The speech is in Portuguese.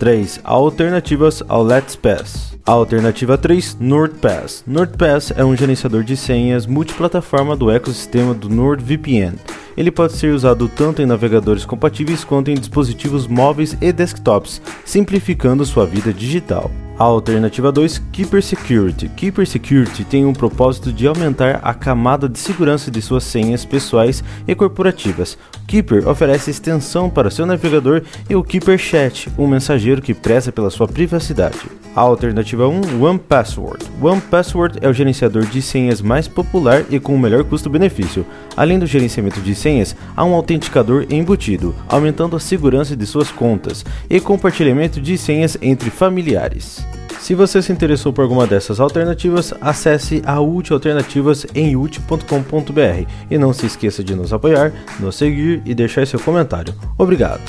3. Alternativas ao Let's Pass. Alternativa 3, NordPass. NordPass é um gerenciador de senhas multiplataforma do ecossistema do NordVPN. Ele pode ser usado tanto em navegadores compatíveis quanto em dispositivos móveis e desktops, simplificando sua vida digital. A alternativa 2, Keeper Security. Keeper Security tem o propósito de aumentar a camada de segurança de suas senhas pessoais e corporativas. Keeper oferece extensão para seu navegador e o Keeper Chat, um mensageiro que preza pela sua privacidade. A alternativa 1, OnePassword. OnePassword é o gerenciador de senhas mais popular e com o melhor custo-benefício. Além do gerenciamento de senhas, há um autenticador embutido, aumentando a segurança de suas contas e compartilhamento de senhas entre familiares. Se você se interessou por alguma dessas alternativas, acesse a UT Alternativas em ut.com.br e não se esqueça de nos apoiar, nos seguir e deixar seu comentário. Obrigado!